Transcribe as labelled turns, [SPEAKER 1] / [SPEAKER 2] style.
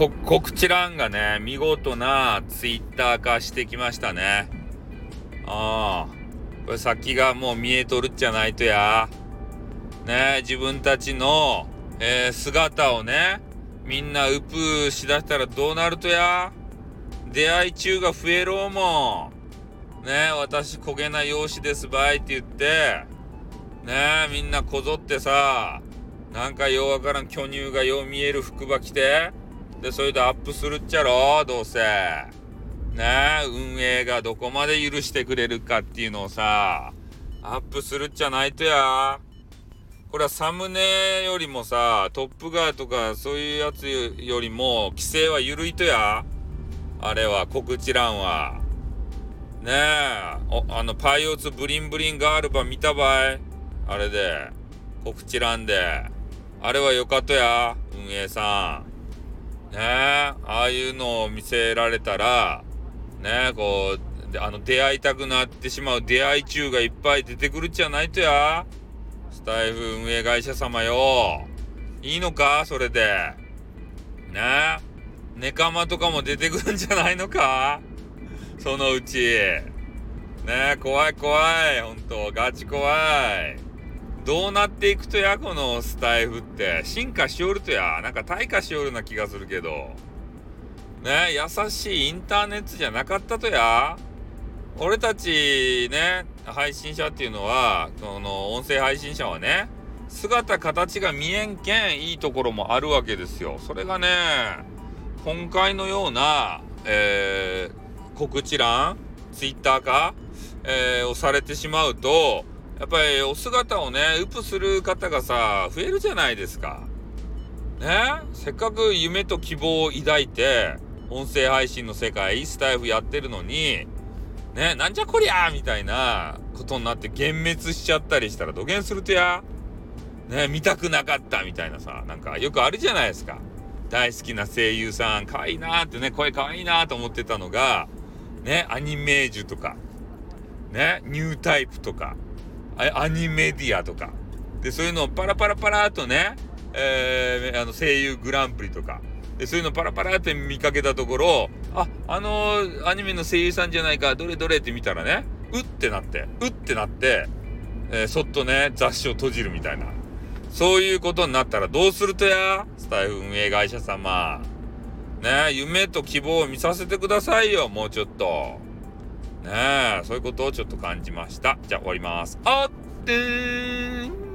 [SPEAKER 1] こ、告知欄がね、見事なツイッター化してきましたね。ああ。これ先がもう見えとるっちゃないとや。ね自分たちの、えー、姿をね、みんなウプしだしたらどうなるとや。出会い中が増えろもん。ね私焦げな容姿ですばいって言って、ねみんなこぞってさ、なんかようわからん巨乳がよう見える服ば着て、で、それでアップするっちゃろ？どうせ。ね？運営がどこまで許してくれるかっていうのをさ、アップするっちゃないとや。これはサムネよりもさ、トップガーとかそういうやつよりも規制は緩いとや。あれは、告知欄は。ね？え、あの、パイオツブリンブリンガールバ見たばい？あれで、告知欄で。あれはよかったや、運営さん。ねえ、ああいうのを見せられたら、ねこう、あの、出会いたくなってしまう出会い中がいっぱい出てくるじゃないとや。スタイフ運営会社様よ。いいのか？それで。ねえ。ネカマとかも出てくるんじゃないのか？そのうち。ねえ、怖い怖い。ほんと、ガチ怖い。どうなっていくとや、このスタイフって。進化しおるとや。なんか退化しおるような気がするけど。ね優しいインターネットじゃなかったとや俺たちね配信者っていうのはその音声配信者はね姿形が見えんけんいいところもあるわけですよそれがね今回のような、えー、告知欄ツイッターか、えー、をされてしまうとやっぱりお姿をねウプする方がさ増えるじゃないですか。ね？せっかく夢と希望を抱いて音声配信の世界、スタイフやってるのに、ね、なんじゃこりゃみたいなことになって幻滅しちゃったりしたら土下するとや、ね、見たくなかったみたいなさ、なんかよくあるじゃないですか。大好きな声優さん、可愛いなーってね、声可愛いなーと思ってたのが、ね、アニメージュとか、ね、ニュータイプとか、アニメディアとか、で、そういうのをパラパラパラーとね、えー、あの声優グランプリとか、でそういうのパラパラって見かけたところああのアニメの声優さんじゃないかどれどれって見たらねうってなってうってなって、えー、そっとね雑誌を閉じるみたいな。そういうことになったらどうするとやスタイフ運営会社様。ね夢と希望を見させてくださいよもうちょっと。ね。えそういうことをちょっと感じました。じゃあ終わります。あってー